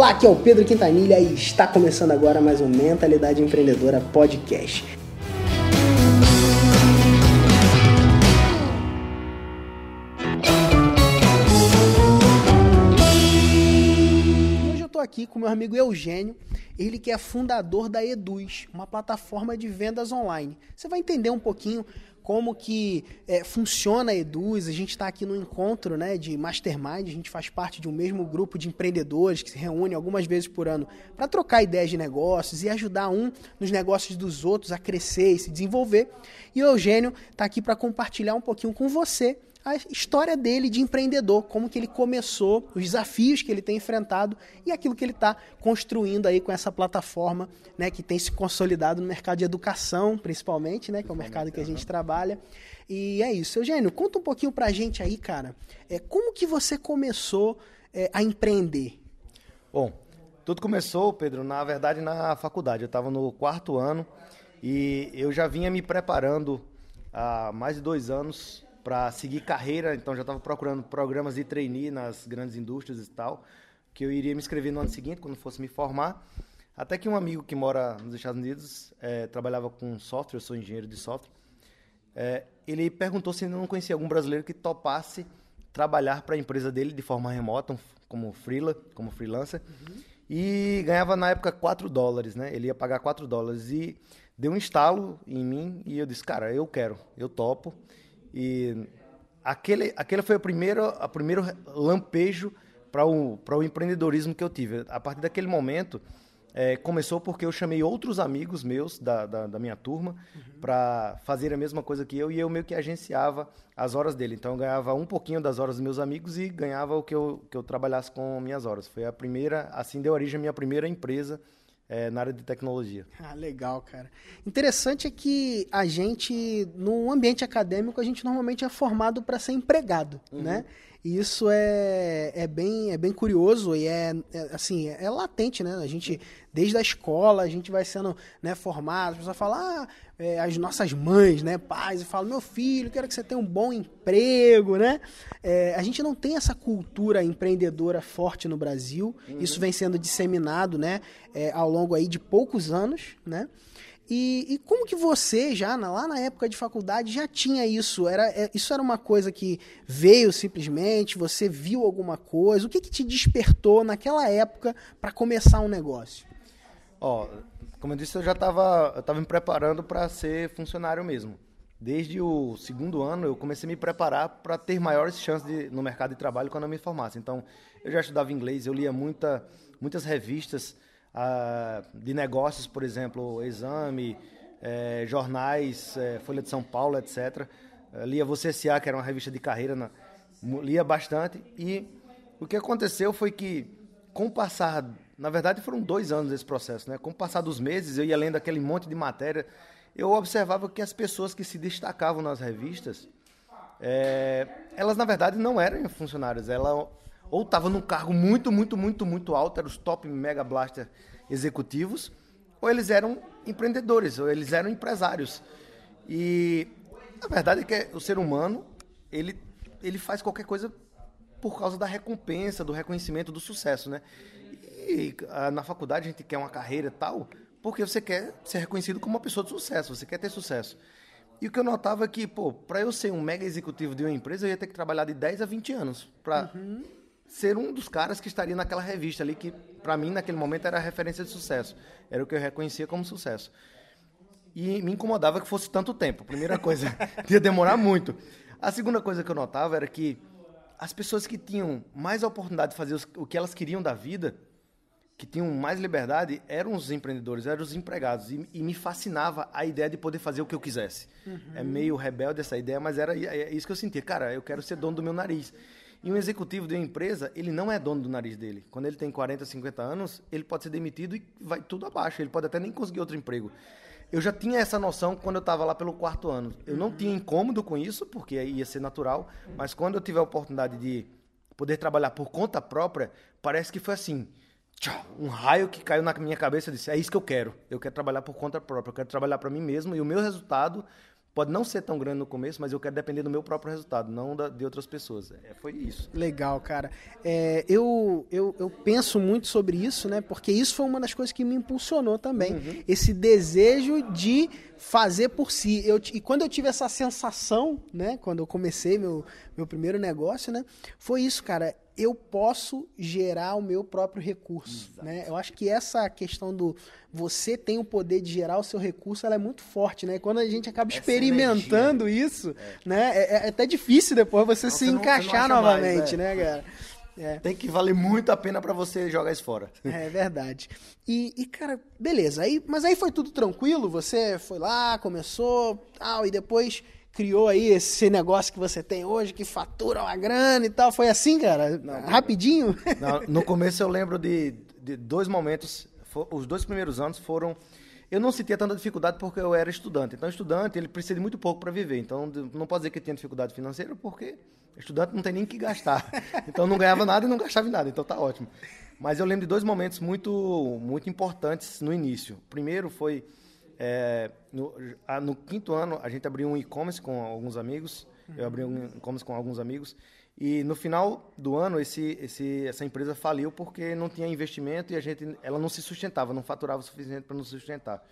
Olá, aqui é o Pedro Quintanilha e está começando agora mais um Mentalidade Empreendedora Podcast. Hoje eu estou aqui com meu amigo Eugênio, ele que é fundador da Eduz, uma plataforma de vendas online. Você vai entender um pouquinho como que é, funciona a Eduz. A gente está aqui no encontro né, de Mastermind, a gente faz parte de um mesmo grupo de empreendedores que se reúne algumas vezes por ano para trocar ideias de negócios e ajudar um nos negócios dos outros a crescer e se desenvolver. E o Eugênio está aqui para compartilhar um pouquinho com você a história dele de empreendedor, como que ele começou, os desafios que ele tem enfrentado e aquilo que ele está construindo aí com essa plataforma, né, que tem se consolidado no mercado de educação, principalmente, né, que é o mercado que a gente trabalha. E é isso. Eugênio, conta um pouquinho pra gente aí, cara, é, como que você começou é, a empreender? Bom, tudo começou, Pedro, na verdade na faculdade. Eu estava no quarto ano e eu já vinha me preparando há mais de dois anos para seguir carreira, então já estava procurando programas de trainee nas grandes indústrias e tal, que eu iria me inscrever no ano seguinte, quando fosse me formar. Até que um amigo que mora nos Estados Unidos é, trabalhava com software, eu sou engenheiro de software, é, ele perguntou se não conhecia algum brasileiro que topasse trabalhar para a empresa dele de forma remota, como freela, como freelancer, uhum. e ganhava na época 4 dólares, né? Ele ia pagar 4 dólares e deu um estalo em mim e eu disse, cara, eu quero, eu topo. E aquele, aquele foi o primeiro, a primeiro lampejo para o, o empreendedorismo que eu tive. A partir daquele momento, é, começou porque eu chamei outros amigos meus da, da, da minha turma uhum. para fazer a mesma coisa que eu e eu meio que agenciava as horas dele. Então eu ganhava um pouquinho das horas dos meus amigos e ganhava o que eu, que eu trabalhasse com minhas horas. Foi a primeira, assim deu origem à minha primeira empresa é, na área de tecnologia. Ah, legal, cara. Interessante é que a gente, no ambiente acadêmico, a gente normalmente é formado para ser empregado, uhum. né? E isso é, é, bem, é bem curioso e é, é, assim, é, latente, né? A gente, desde a escola, a gente vai sendo né, formado, as pessoas falam, ah, é, as nossas mães, né, pais, e falam, meu filho, quero que você tenha um bom emprego, né? É, a gente não tem essa cultura empreendedora forte no Brasil, uhum. isso vem sendo disseminado, né, é, ao longo aí de poucos anos, né? E, e, como que você já lá na época de faculdade já tinha isso? Era é, isso era uma coisa que veio simplesmente? Você viu alguma coisa? O que, que te despertou naquela época para começar um negócio? Ó, como eu disse, eu já estava me preparando para ser funcionário mesmo. Desde o segundo ano eu comecei a me preparar para ter maiores chances de, no mercado de trabalho quando eu me formasse. Então eu já estudava inglês, eu lia muita, muitas revistas de negócios, por exemplo, Exame, é, jornais, é, Folha de São Paulo, etc. Eh, lia Você S.A., que era uma revista de carreira, na, lia bastante. E o que aconteceu foi que, com o passar, na verdade foram dois anos desse processo, né? Com o passar dos meses, eu ia lendo aquele monte de matéria, eu observava que as pessoas que se destacavam nas revistas, é, elas na verdade não eram funcionárias, elas ou estava num cargo muito, muito, muito, muito alto, eram os top mega blaster executivos, ou eles eram empreendedores, ou eles eram empresários. E a verdade é que o ser humano, ele, ele faz qualquer coisa por causa da recompensa, do reconhecimento, do sucesso, né? E a, na faculdade a gente quer uma carreira e tal, porque você quer ser reconhecido como uma pessoa de sucesso, você quer ter sucesso. E o que eu notava é que, pô, para eu ser um mega executivo de uma empresa, eu ia ter que trabalhar de 10 a 20 anos para uhum ser um dos caras que estaria naquela revista ali, que para mim naquele momento era a referência de sucesso. Era o que eu reconhecia como sucesso. E me incomodava que fosse tanto tempo. Primeira coisa, ia demorar muito. A segunda coisa que eu notava era que as pessoas que tinham mais oportunidade de fazer o que elas queriam da vida, que tinham mais liberdade, eram os empreendedores, eram os empregados. E, e me fascinava a ideia de poder fazer o que eu quisesse. Uhum. É meio rebelde essa ideia, mas era é isso que eu sentia. Cara, eu quero ser dono do meu nariz. E um executivo de uma empresa, ele não é dono do nariz dele. Quando ele tem 40, 50 anos, ele pode ser demitido e vai tudo abaixo. Ele pode até nem conseguir outro emprego. Eu já tinha essa noção quando eu estava lá pelo quarto ano. Eu não tinha incômodo com isso, porque ia ser natural, mas quando eu tive a oportunidade de poder trabalhar por conta própria, parece que foi assim, um raio que caiu na minha cabeça, eu disse, é isso que eu quero. Eu quero trabalhar por conta própria, eu quero trabalhar para mim mesmo e o meu resultado pode não ser tão grande no começo, mas eu quero depender do meu próprio resultado, não da, de outras pessoas. É, foi isso. Legal, cara. É, eu, eu, eu penso muito sobre isso, né? Porque isso foi uma das coisas que me impulsionou também. Uhum. Esse desejo de fazer por si. Eu, e quando eu tive essa sensação, né? Quando eu comecei meu, meu primeiro negócio, né? Foi isso, cara eu posso gerar o meu próprio recurso. Né? Eu acho que essa questão do você tem o poder de gerar o seu recurso, ela é muito forte, né? Quando a gente acaba essa experimentando energia. isso, é. né? É, é, até difícil depois você não, se você encaixar não, novamente, mais, é. né, cara? É. Tem que valer muito a pena para você jogar isso fora. É verdade. E, e, cara, beleza. Aí, mas aí foi tudo tranquilo? Você foi lá, começou, tal, e depois criou aí esse negócio que você tem hoje, que fatura uma grana e tal. Foi assim, cara? Não, Rapidinho? Não, no começo eu lembro de, de dois momentos. For, os dois primeiros anos foram. Eu não sentia tanta dificuldade porque eu era estudante. Então, estudante, ele precisa de muito pouco para viver. Então, não pode dizer que tinha dificuldade financeira porque estudante não tem nem que gastar. Então, não ganhava nada e não gastava em nada. Então, tá ótimo. Mas eu lembro de dois momentos muito, muito importantes no início. O primeiro foi é, no, a, no, quinto ano, a gente abriu um e-commerce com alguns amigos. Uhum. Eu abri um e-commerce com alguns amigos. E no final do ano, esse, esse, essa empresa faliu porque não tinha investimento e a gente, ela não se sustentava, não faturava o suficiente para nos sustentar.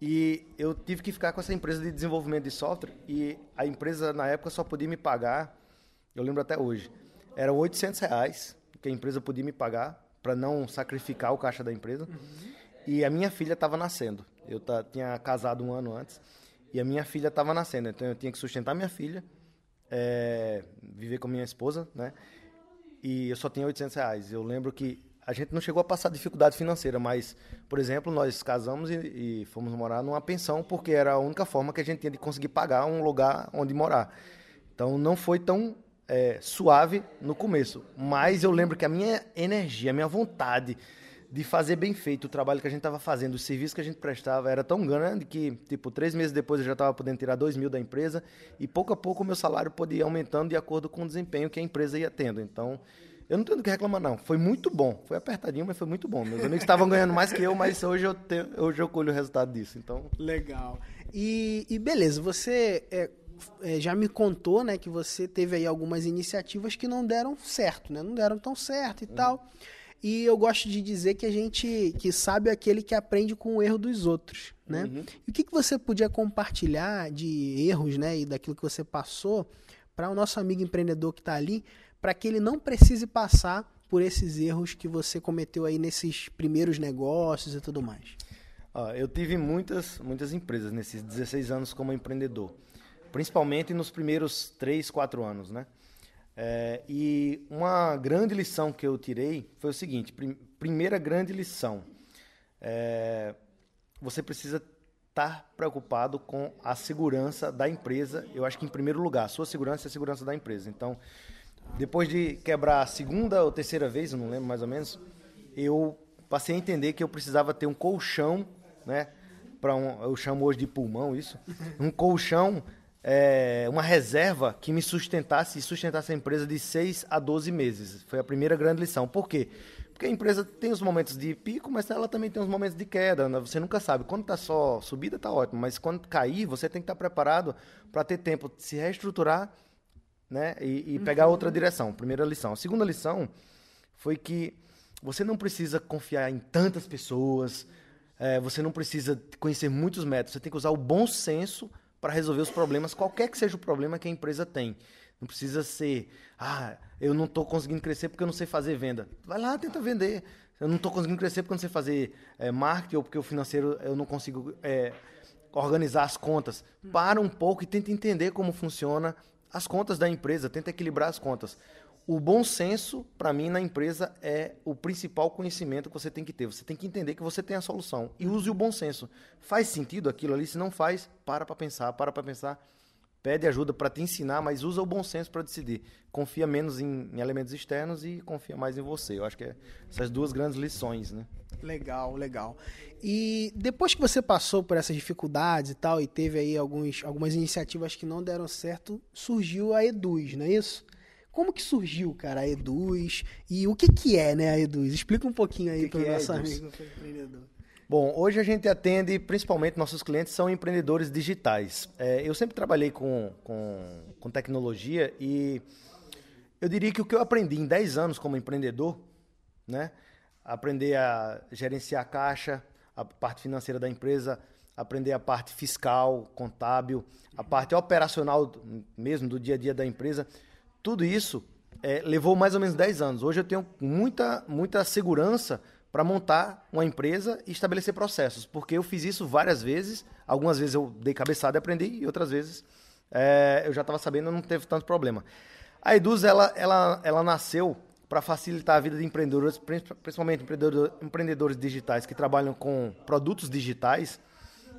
E eu tive que ficar com essa empresa de desenvolvimento de software e a empresa, na época, só podia me pagar, eu lembro até hoje, eram 800 reais que a empresa podia me pagar para não sacrificar o caixa da empresa. Uhum. E a minha filha estava nascendo. Eu tinha casado um ano antes e a minha filha estava nascendo. Então eu tinha que sustentar minha filha, é, viver com minha esposa, né? E eu só tinha 800 reais. Eu lembro que a gente não chegou a passar dificuldade financeira, mas, por exemplo, nós casamos e, e, fomos morar numa pensão porque era a única forma que a gente tinha de conseguir pagar um lugar onde morar. Então não foi tão é, suave no começo, mas eu lembro que a minha energia, a minha vontade de fazer bem feito o trabalho que a gente estava fazendo, o serviço que a gente prestava era tão grande que, tipo, três meses depois eu já estava podendo tirar dois mil da empresa e pouco a pouco o meu salário podia ir aumentando de acordo com o desempenho que a empresa ia tendo. Então, eu não tenho do que reclamar, não. Foi muito bom. Foi apertadinho, mas foi muito bom. Meus amigos estavam ganhando mais que eu, mas hoje eu, tenho, hoje eu colho o resultado disso. Então... Legal. E, e beleza, você é, é, já me contou né, que você teve aí algumas iniciativas que não deram certo, né? Não deram tão certo e uhum. tal. E eu gosto de dizer que a gente que sabe é aquele que aprende com o erro dos outros, né? Uhum. E o que, que você podia compartilhar de erros, né, e daquilo que você passou para o nosso amigo empreendedor que está ali, para que ele não precise passar por esses erros que você cometeu aí nesses primeiros negócios e tudo mais? Ah, eu tive muitas, muitas empresas nesses 16 anos como empreendedor, principalmente nos primeiros 3, 4 anos, né? É, e uma grande lição que eu tirei foi o seguinte: prim primeira grande lição, é, você precisa estar preocupado com a segurança da empresa. Eu acho que em primeiro lugar, a sua segurança é a segurança da empresa. Então, depois de quebrar a segunda ou terceira vez, eu não lembro mais ou menos, eu passei a entender que eu precisava ter um colchão, né? Para um, eu chamo hoje de pulmão isso, um colchão é, uma reserva que me sustentasse e sustentasse a empresa de 6 a 12 meses. Foi a primeira grande lição. Por quê? Porque a empresa tem os momentos de pico, mas ela também tem os momentos de queda. Né? Você nunca sabe. Quando está só subida, está ótimo. Mas quando cair, você tem que estar tá preparado para ter tempo de se reestruturar né? e, e pegar uhum. outra direção. Primeira lição. A segunda lição foi que você não precisa confiar em tantas pessoas, é, você não precisa conhecer muitos métodos. Você tem que usar o bom senso para resolver os problemas, qualquer que seja o problema que a empresa tem. Não precisa ser, ah, eu não estou conseguindo crescer porque eu não sei fazer venda. Vai lá, tenta vender. Eu não estou conseguindo crescer porque eu não sei fazer é, marketing ou porque o financeiro eu não consigo é, organizar as contas. Para um pouco e tenta entender como funciona as contas da empresa, tenta equilibrar as contas. O bom senso, para mim, na empresa é o principal conhecimento que você tem que ter. Você tem que entender que você tem a solução e use o bom senso. Faz sentido aquilo ali? Se não faz, para para pensar, para para pensar. Pede ajuda para te ensinar, mas usa o bom senso para decidir. Confia menos em, em, elementos externos e confia mais em você. Eu acho que é essas duas grandes lições, né? Legal, legal. E depois que você passou por essas dificuldades e tal, e teve aí alguns, algumas iniciativas que não deram certo, surgiu a Eduz, não é isso? Como que surgiu, cara, a Eduz? E o que que é, né, a Eduz? Explica um pouquinho aí para o é nosso amigo empreendedor. Bom, hoje a gente atende, principalmente nossos clientes são empreendedores digitais. É, eu sempre trabalhei com, com, com, tecnologia e eu diria que o que eu aprendi em 10 anos como empreendedor, né? Aprender a gerenciar a caixa, a parte financeira da empresa, aprender a parte fiscal, contábil, a parte operacional mesmo do dia a dia da empresa. Tudo isso é, levou mais ou menos 10 anos. Hoje eu tenho muita, muita segurança para montar uma empresa e estabelecer processos, porque eu fiz isso várias vezes. Algumas vezes eu dei cabeçada e aprendi, e outras vezes é, eu já estava sabendo não teve tanto problema. A Eduz ela, ela, ela nasceu para facilitar a vida de empreendedores, principalmente empreendedores digitais que trabalham com produtos digitais.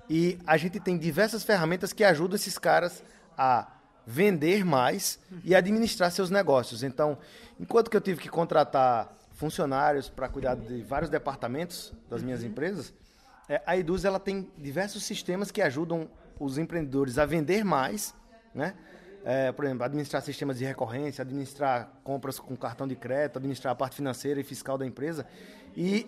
E a gente tem diversas ferramentas que ajudam esses caras a vender mais e administrar seus negócios. Então, enquanto que eu tive que contratar funcionários para cuidar de vários departamentos das minhas empresas, é, a Eduz ela tem diversos sistemas que ajudam os empreendedores a vender mais, né? É, por exemplo, administrar sistemas de recorrência, administrar compras com cartão de crédito, administrar a parte financeira e fiscal da empresa. E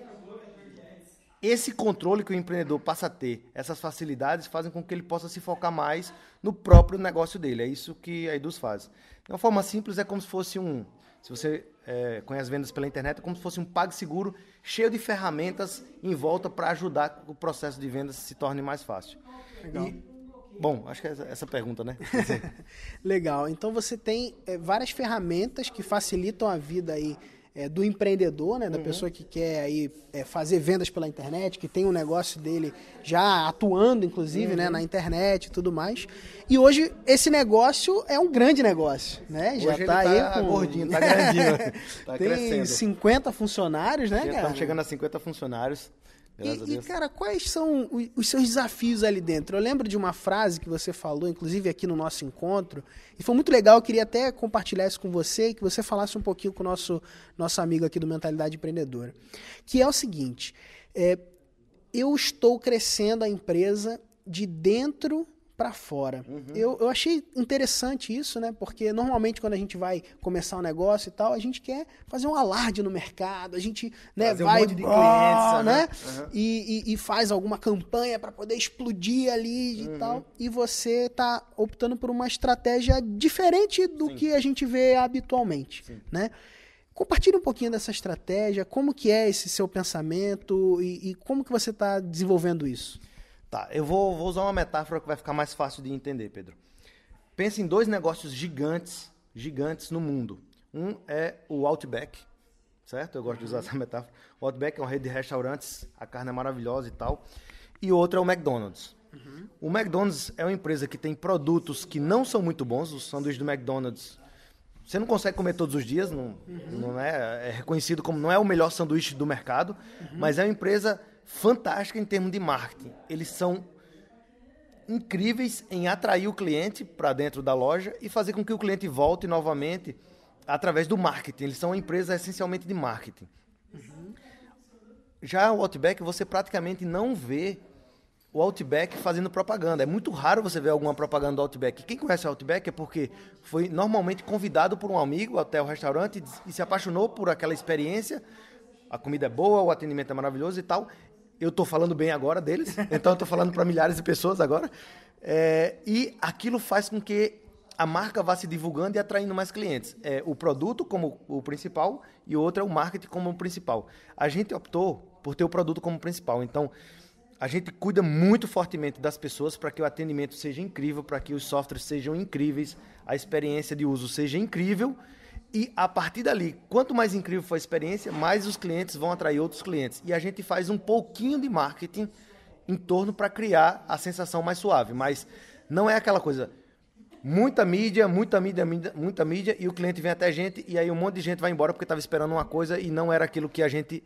esse controle que o empreendedor passa a ter, essas facilidades, fazem com que ele possa se focar mais no próprio negócio dele. É isso que a Eduz faz. De uma forma simples, é como se fosse um. Se você é, conhece vendas pela internet, é como se fosse um PagSeguro cheio de ferramentas em volta para ajudar que o processo de vendas se torne mais fácil. Legal. E, bom, acho que é essa, essa pergunta, né? Legal. Então você tem é, várias ferramentas que facilitam a vida aí é, do empreendedor, né, da uhum. pessoa que quer aí é, fazer vendas pela internet, que tem um negócio dele já atuando, inclusive, né, uhum. né, na internet e tudo mais. E hoje esse negócio é um grande negócio, né? Já hoje tá, aí tá com gordinho, tá grandinho, tá tem crescendo. 50 funcionários, né, já cara? Estamos chegando a 50 funcionários. E, e, cara, quais são os seus desafios ali dentro? Eu lembro de uma frase que você falou, inclusive aqui no nosso encontro, e foi muito legal. Eu queria até compartilhar isso com você e que você falasse um pouquinho com o nosso, nosso amigo aqui do Mentalidade Empreendedora. Que é o seguinte: é, eu estou crescendo a empresa de dentro para fora. Uhum. Eu, eu achei interessante isso, né? Porque normalmente quando a gente vai começar um negócio e tal, a gente quer fazer um alarde no mercado, a gente né, fazer vai um monte de clientes, né? Uhum. E, e, e, faz alguma campanha para poder explodir ali uhum. e tal. E você está optando por uma estratégia diferente do Sim. que a gente vê habitualmente, Sim. né? Compartilhe um pouquinho dessa estratégia, como que é esse seu pensamento e, e como que você está desenvolvendo isso. Tá, eu vou, vou usar uma metáfora que vai ficar mais fácil de entender, Pedro. Pense em dois negócios gigantes, gigantes no mundo. Um é o Outback, certo? Eu gosto de usar essa metáfora. O Outback é uma rede de restaurantes, a carne é maravilhosa e tal. E o outro é o McDonald's. Uhum. O McDonald's é uma empresa que tem produtos que não são muito bons. O sanduíche do McDonald's você não consegue comer todos os dias, não, uhum. não é, é reconhecido como não é o melhor sanduíche do mercado, uhum. mas é uma empresa fantástica em termos de marketing. Eles são incríveis em atrair o cliente para dentro da loja e fazer com que o cliente volte novamente através do marketing. Eles são uma empresa essencialmente de marketing. Uhum. Já o Outback, você praticamente não vê o Outback fazendo propaganda. É muito raro você ver alguma propaganda do Outback. Quem conhece o Outback é porque foi normalmente convidado por um amigo até o restaurante e se apaixonou por aquela experiência. A comida é boa, o atendimento é maravilhoso e tal eu estou falando bem agora deles, então eu estou falando para milhares de pessoas agora. É, e aquilo faz com que a marca vá se divulgando e atraindo mais clientes. É, o produto como o principal e o outro é o marketing como o principal. A gente optou por ter o produto como principal. Então, a gente cuida muito fortemente das pessoas para que o atendimento seja incrível, para que os softwares sejam incríveis, a experiência de uso seja incrível e a partir dali, quanto mais incrível for a experiência, mais os clientes vão atrair outros clientes. E a gente faz um pouquinho de marketing em torno para criar a sensação mais suave. Mas não é aquela coisa, muita mídia, muita mídia, muita mídia, e o cliente vem até a gente, e aí um monte de gente vai embora porque estava esperando uma coisa e não era aquilo que a gente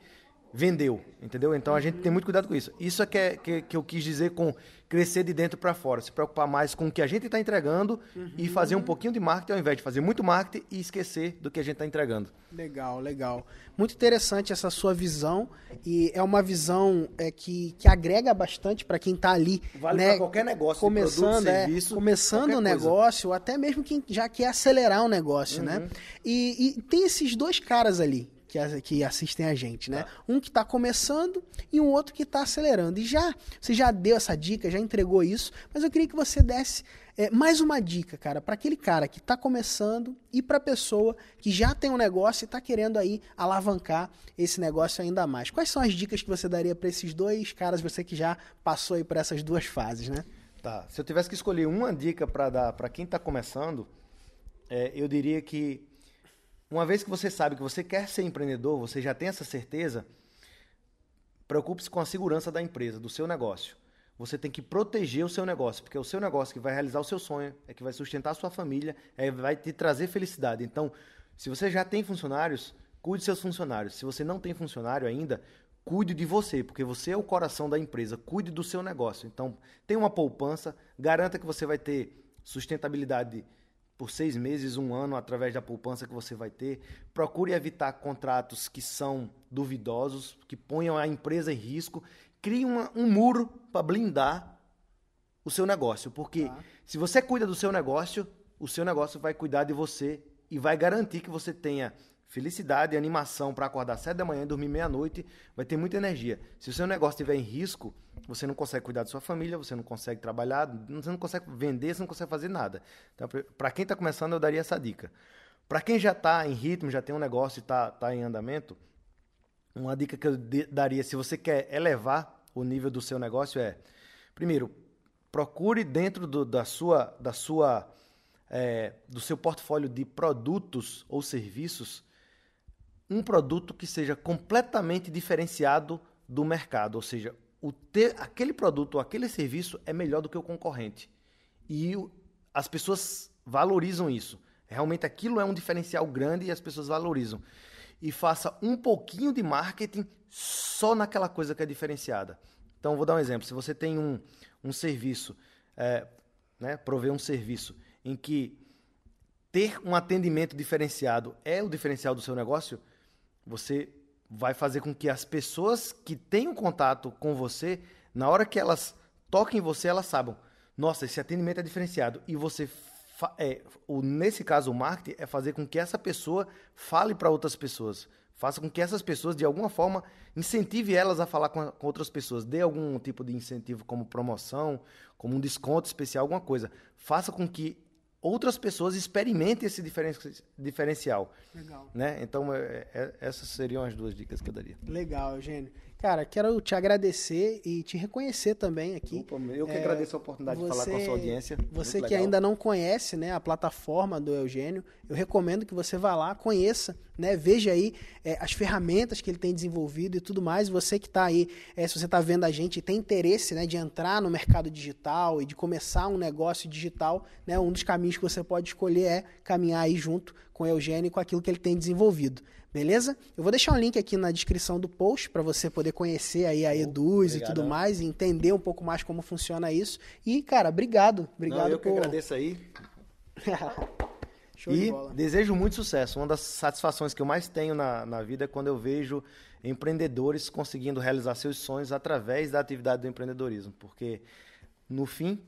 vendeu, entendeu? Então a gente tem muito cuidado com isso. Isso é que, é, que, que eu quis dizer com crescer de dentro para fora, se preocupar mais com o que a gente está entregando uhum. e fazer um pouquinho de marketing ao invés de fazer muito marketing e esquecer do que a gente está entregando. Legal, legal. Muito interessante essa sua visão e é uma visão é, que, que agrega bastante para quem está ali. Vale né? para qualquer negócio, começando, produto, é, serviço, começando o um negócio, até mesmo quem já quer acelerar o um negócio, né? uhum. né? E, e tem esses dois caras ali que, que assistem a gente, né? Tá. Um que está começando e um outro que está acelerando. E já, você já deu essa dica, já entregou isso, mas eu queria que você desse é, mais uma dica, cara, para aquele cara que está começando e para a pessoa que já tem um negócio e está querendo aí alavancar esse negócio ainda mais. Quais são as dicas que você daria para esses dois caras, você que já passou aí por essas duas fases, né? Tá. Se eu tivesse que escolher uma dica para dar para quem está começando, é, eu diria que uma vez que você sabe que você quer ser empreendedor, você já tem essa certeza, preocupe-se com a segurança da empresa, do seu negócio. Você tem que proteger o seu negócio, porque é o seu negócio que vai realizar o seu sonho, é que vai sustentar a sua família, é vai te trazer felicidade. Então, se você já tem funcionários, cuide dos seus funcionários. Se você não tem funcionário ainda, cuide de você, porque você é o coração da empresa, cuide do seu negócio. Então, tenha uma poupança, garanta que você vai ter sustentabilidade por seis meses, um ano, através da poupança que você vai ter. Procure evitar contratos que são duvidosos, que ponham a empresa em risco crie uma, um muro para blindar o seu negócio. Porque tá. se você cuida do seu negócio, o seu negócio vai cuidar de você e vai garantir que você tenha felicidade e animação para acordar sete da manhã e dormir meia-noite, vai ter muita energia. Se o seu negócio estiver em risco, você não consegue cuidar da sua família, você não consegue trabalhar, você não consegue vender, você não consegue fazer nada. Então, para quem está começando, eu daria essa dica. Para quem já está em ritmo, já tem um negócio e está tá em andamento, uma dica que eu daria, se você quer elevar o nível do seu negócio é, primeiro, procure dentro do, da sua, da sua, é, do seu portfólio de produtos ou serviços um produto que seja completamente diferenciado do mercado, ou seja, o ter, aquele produto ou aquele serviço é melhor do que o concorrente. E o, as pessoas valorizam isso. Realmente aquilo é um diferencial grande e as pessoas valorizam. E faça um pouquinho de marketing só naquela coisa que é diferenciada. Então, vou dar um exemplo. Se você tem um, um serviço, é, né, prover um serviço em que ter um atendimento diferenciado é o diferencial do seu negócio, você vai fazer com que as pessoas que têm um contato com você, na hora que elas toquem em você, elas saibam, nossa, esse atendimento é diferenciado. E você, é, o, nesse caso, o marketing é fazer com que essa pessoa fale para outras pessoas. Faça com que essas pessoas, de alguma forma, incentive elas a falar com, com, outras pessoas. Dê algum tipo de incentivo, como promoção, como um desconto especial, alguma coisa. Faça com que outras pessoas experimentem esse diferen diferencial. Legal. Né? Então, é, é, essas seriam as duas dicas que eu daria. Legal, Eugênio. Cara, quero te agradecer e te reconhecer também aqui. Opa, eu que é, agradeço a oportunidade você, de falar com a sua audiência. Você que ainda não conhece né, a plataforma do Eugênio, eu recomendo que você vá lá, conheça, né, veja aí é, as ferramentas que ele tem desenvolvido e tudo mais. Você que está aí, é, se você está vendo a gente e tem interesse né, de entrar no mercado digital e de começar um negócio digital, né, um dos caminhos que você pode escolher é caminhar aí junto com o Eugênio e com aquilo que ele tem desenvolvido. Beleza? Eu vou deixar um link aqui na descrição do post para você poder conhecer aí a Eduz e tudo mais, e entender um pouco mais como funciona isso. E, cara, obrigado. Obrigado Não, eu por... que agradeço aí. Show e de bola. desejo muito sucesso. Uma das satisfações que eu mais tenho na, na vida é quando eu vejo empreendedores conseguindo realizar seus sonhos através da atividade do empreendedorismo. Porque, no fim,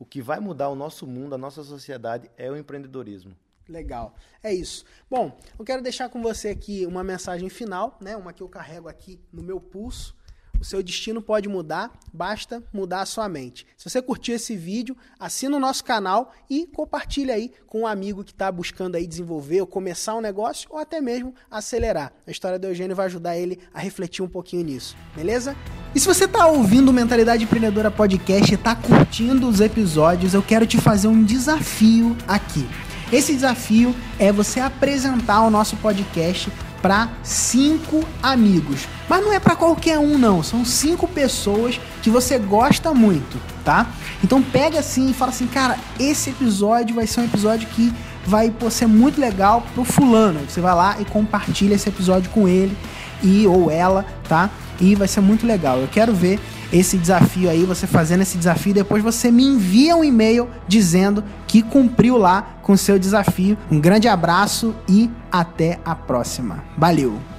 o que vai mudar o nosso mundo, a nossa sociedade, é o empreendedorismo. Legal. É isso. Bom, eu quero deixar com você aqui uma mensagem final, né? Uma que eu carrego aqui no meu pulso. O seu destino pode mudar, basta mudar a sua mente. Se você curtiu esse vídeo, assina o nosso canal e compartilha aí com um amigo que está buscando aí desenvolver ou começar um negócio ou até mesmo acelerar. A história do Eugênio vai ajudar ele a refletir um pouquinho nisso, beleza? E se você está ouvindo o Mentalidade Empreendedora Podcast e está curtindo os episódios, eu quero te fazer um desafio aqui. Esse desafio é você apresentar o nosso podcast para cinco amigos. Mas não é para qualquer um, não. São cinco pessoas que você gosta muito, tá? Então pega assim e fala assim, cara, esse episódio vai ser um episódio que vai pô, ser muito legal pro fulano. Você vai lá e compartilha esse episódio com ele e ou ela, tá? E vai ser muito legal. Eu quero ver esse desafio aí, você fazendo esse desafio, depois você me envia um e-mail dizendo que cumpriu lá com o seu desafio. Um grande abraço e até a próxima. Valeu!